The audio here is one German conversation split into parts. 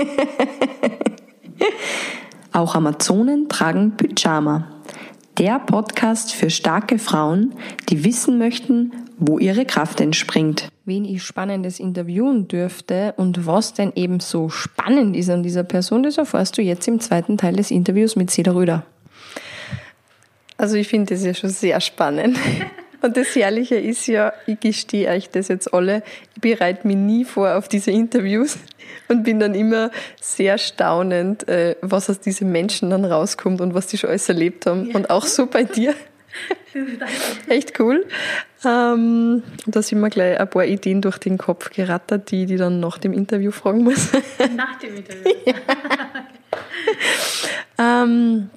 Auch Amazonen tragen Pyjama. Der Podcast für starke Frauen, die wissen möchten, wo ihre Kraft entspringt. Wen ich spannendes interviewen dürfte und was denn eben so spannend ist an dieser Person, das erfährst du jetzt im zweiten Teil des Interviews mit Seda Röder. Also ich finde das ja schon sehr spannend. Und das Herrliche ist ja, ich gestehe euch das jetzt alle, ich bereite mich nie vor auf diese Interviews und bin dann immer sehr staunend, äh, was aus diesen Menschen dann rauskommt und was die schon alles erlebt haben. Ja. Und auch so bei dir. Echt cool. Ähm, da sind mir gleich ein paar Ideen durch den Kopf gerattert, die die dann nach dem Interview fragen muss. Nach dem Interview. ja. ähm,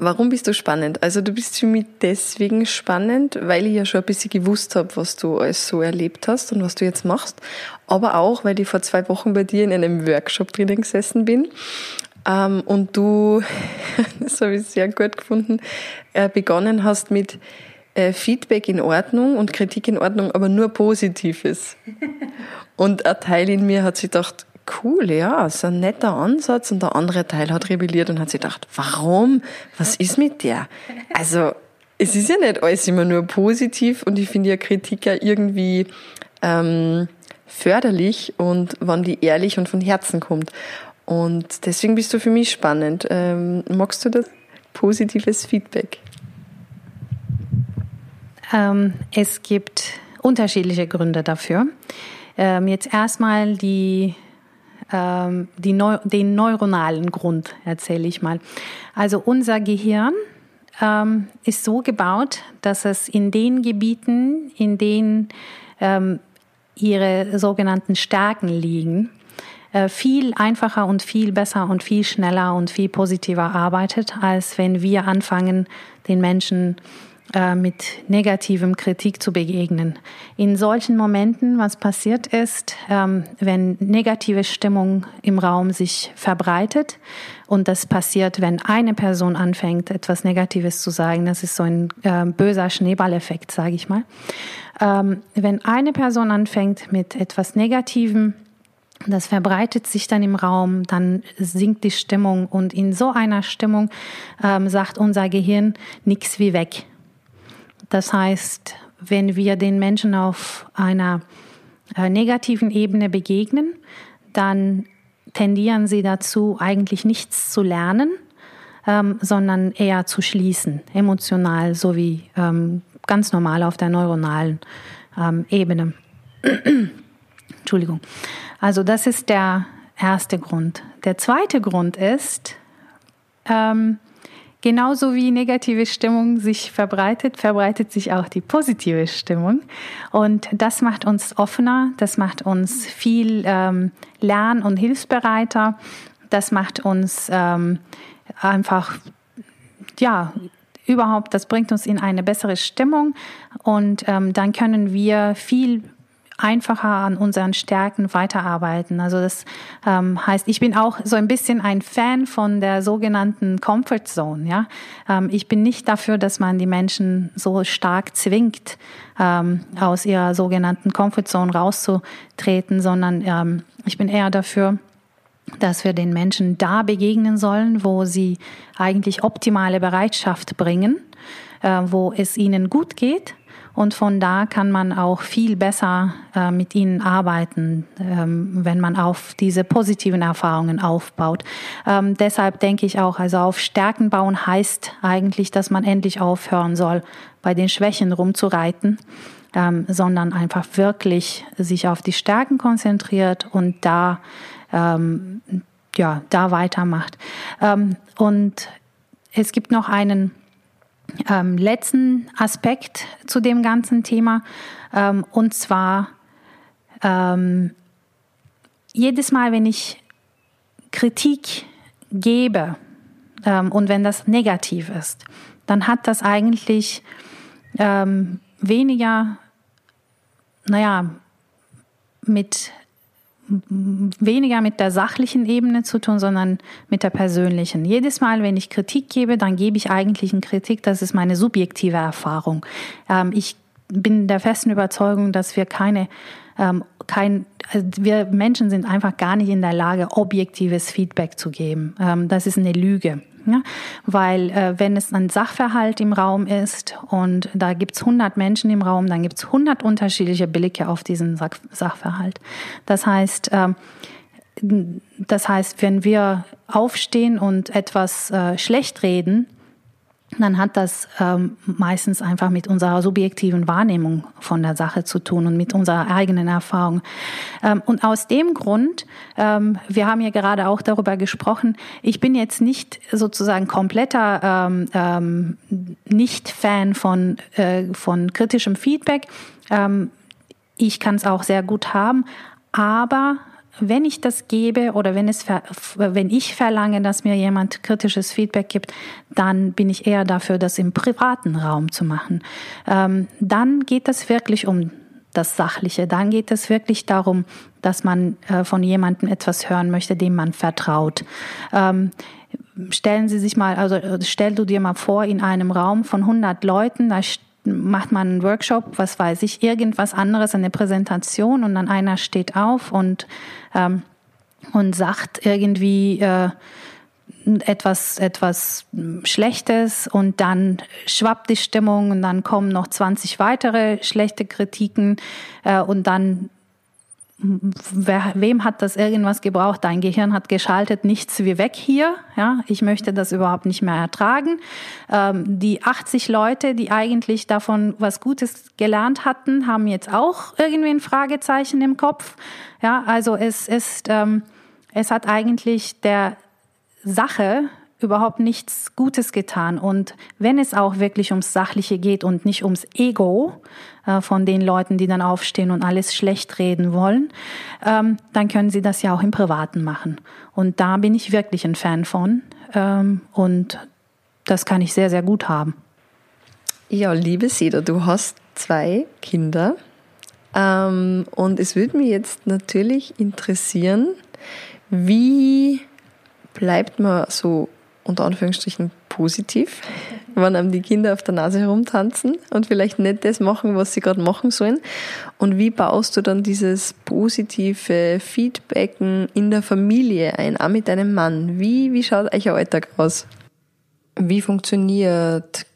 Warum bist du spannend? Also du bist für mich deswegen spannend, weil ich ja schon ein bisschen gewusst habe, was du alles so erlebt hast und was du jetzt machst. Aber auch, weil ich vor zwei Wochen bei dir in einem Workshop drinnen gesessen bin. Ähm, und du, das habe ich sehr gut gefunden, äh, begonnen hast mit äh, Feedback in Ordnung und Kritik in Ordnung, aber nur Positives. Und ein Teil in mir hat sich gedacht, cool, ja, so ein netter Ansatz. Und der andere Teil hat rebelliert und hat sich gedacht, warum? Was ist mit der? Also, es ist ja nicht alles immer nur positiv und ich finde ja Kritik ja irgendwie ähm, förderlich und wann die ehrlich und von Herzen kommt. Und deswegen bist du für mich spannend. Ähm, magst du das? Positives Feedback? Ähm, es gibt unterschiedliche Gründe dafür. Ähm, jetzt erstmal die ähm, Neu den neuronalen Grund, erzähle ich mal. Also unser Gehirn ähm, ist so gebaut, dass es in den Gebieten, in denen ähm, ihre sogenannten Stärken liegen, äh, viel einfacher und viel besser und viel schneller und viel positiver arbeitet, als wenn wir anfangen, den Menschen äh, mit negativem Kritik zu begegnen. In solchen Momenten, was passiert ist, ähm, wenn negative Stimmung im Raum sich verbreitet und das passiert, wenn eine Person anfängt, etwas Negatives zu sagen, das ist so ein äh, böser Schneeballeffekt, sage ich mal. Ähm, wenn eine Person anfängt mit etwas Negativem, das verbreitet sich dann im Raum, dann sinkt die Stimmung und in so einer Stimmung ähm, sagt unser Gehirn nichts wie weg. Das heißt, wenn wir den Menschen auf einer äh, negativen Ebene begegnen, dann tendieren sie dazu, eigentlich nichts zu lernen, ähm, sondern eher zu schließen, emotional sowie ähm, ganz normal auf der neuronalen ähm, Ebene. Entschuldigung. Also das ist der erste Grund. Der zweite Grund ist, ähm, Genauso wie negative Stimmung sich verbreitet, verbreitet sich auch die positive Stimmung. Und das macht uns offener, das macht uns viel ähm, lern- und hilfsbereiter, das macht uns ähm, einfach, ja, überhaupt, das bringt uns in eine bessere Stimmung und ähm, dann können wir viel einfacher an unseren Stärken weiterarbeiten. Also das ähm, heißt, ich bin auch so ein bisschen ein Fan von der sogenannten Comfort Zone. Ja, ähm, ich bin nicht dafür, dass man die Menschen so stark zwingt, ähm, aus ihrer sogenannten Comfort Zone rauszutreten, sondern ähm, ich bin eher dafür, dass wir den Menschen da begegnen sollen, wo sie eigentlich optimale Bereitschaft bringen, äh, wo es ihnen gut geht und von da kann man auch viel besser äh, mit ihnen arbeiten, ähm, wenn man auf diese positiven Erfahrungen aufbaut. Ähm, deshalb denke ich auch, also auf Stärken bauen heißt eigentlich, dass man endlich aufhören soll, bei den Schwächen rumzureiten. Ähm, sondern einfach wirklich sich auf die Stärken konzentriert und da ähm, ja da weitermacht. Ähm, und es gibt noch einen ähm, letzten Aspekt zu dem ganzen Thema. Ähm, und zwar ähm, jedes Mal, wenn ich Kritik gebe ähm, und wenn das negativ ist, dann hat das eigentlich ähm, weniger, naja, mit weniger mit der sachlichen Ebene zu tun, sondern mit der persönlichen. Jedes Mal, wenn ich Kritik gebe, dann gebe ich eigentlich eine Kritik, das ist meine subjektive Erfahrung. Ähm, ich bin der festen Überzeugung, dass wir keine ähm, kein, also wir Menschen sind einfach gar nicht in der Lage, objektives Feedback zu geben. Ähm, das ist eine Lüge. Ja, weil äh, wenn es ein Sachverhalt im Raum ist und da gibt's 100 Menschen im Raum, dann gibt's 100 unterschiedliche Blicke auf diesen Sach Sachverhalt. Das heißt, äh, das heißt, wenn wir aufstehen und etwas äh, schlecht reden, dann hat das ähm, meistens einfach mit unserer subjektiven Wahrnehmung von der Sache zu tun und mit unserer eigenen Erfahrung. Ähm, und aus dem Grund, ähm, wir haben ja gerade auch darüber gesprochen, ich bin jetzt nicht sozusagen kompletter ähm, ähm, Nicht-Fan von, äh, von kritischem Feedback. Ähm, ich kann es auch sehr gut haben, aber wenn ich das gebe oder wenn, es, wenn ich verlange, dass mir jemand kritisches Feedback gibt, dann bin ich eher dafür, das im privaten Raum zu machen. Ähm, dann geht es wirklich um das Sachliche. Dann geht es wirklich darum, dass man äh, von jemandem etwas hören möchte, dem man vertraut. Ähm, stellen Sie sich mal, also stell du dir mal vor, in einem Raum von 100 Leuten, da macht man einen Workshop, was weiß ich, irgendwas anderes, eine Präsentation und dann einer steht auf und, ähm, und sagt irgendwie äh, etwas, etwas Schlechtes und dann schwappt die Stimmung und dann kommen noch 20 weitere schlechte Kritiken äh, und dann wer, wem hat das irgendwas gebraucht? Dein Gehirn hat geschaltet, nichts wie weg hier. Ja, ich möchte das überhaupt nicht mehr ertragen. Ähm, die 80 Leute, die eigentlich davon was Gutes gelernt hatten, haben jetzt auch irgendwie ein Fragezeichen im Kopf. Ja, also es ist, ähm, es hat eigentlich der Sache überhaupt nichts Gutes getan. Und wenn es auch wirklich ums Sachliche geht und nicht ums Ego äh, von den Leuten, die dann aufstehen und alles schlecht reden wollen, ähm, dann können sie das ja auch im Privaten machen. Und da bin ich wirklich ein Fan von. Ähm, und das kann ich sehr, sehr gut haben. Ja, liebe Seda, du hast zwei Kinder. Ähm, und es würde mich jetzt natürlich interessieren, wie bleibt man so unter Anführungsstrichen positiv, wenn einem die Kinder auf der Nase herumtanzen und vielleicht nicht das machen, was sie gerade machen sollen. Und wie baust du dann dieses positive Feedbacken in der Familie ein, auch mit deinem Mann? Wie, wie schaut euer Alltag aus? Wie funktioniert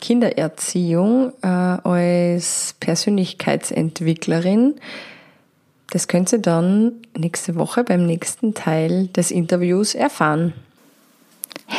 Kindererziehung äh, als Persönlichkeitsentwicklerin? Das könnt ihr dann nächste Woche beim nächsten Teil des Interviews erfahren.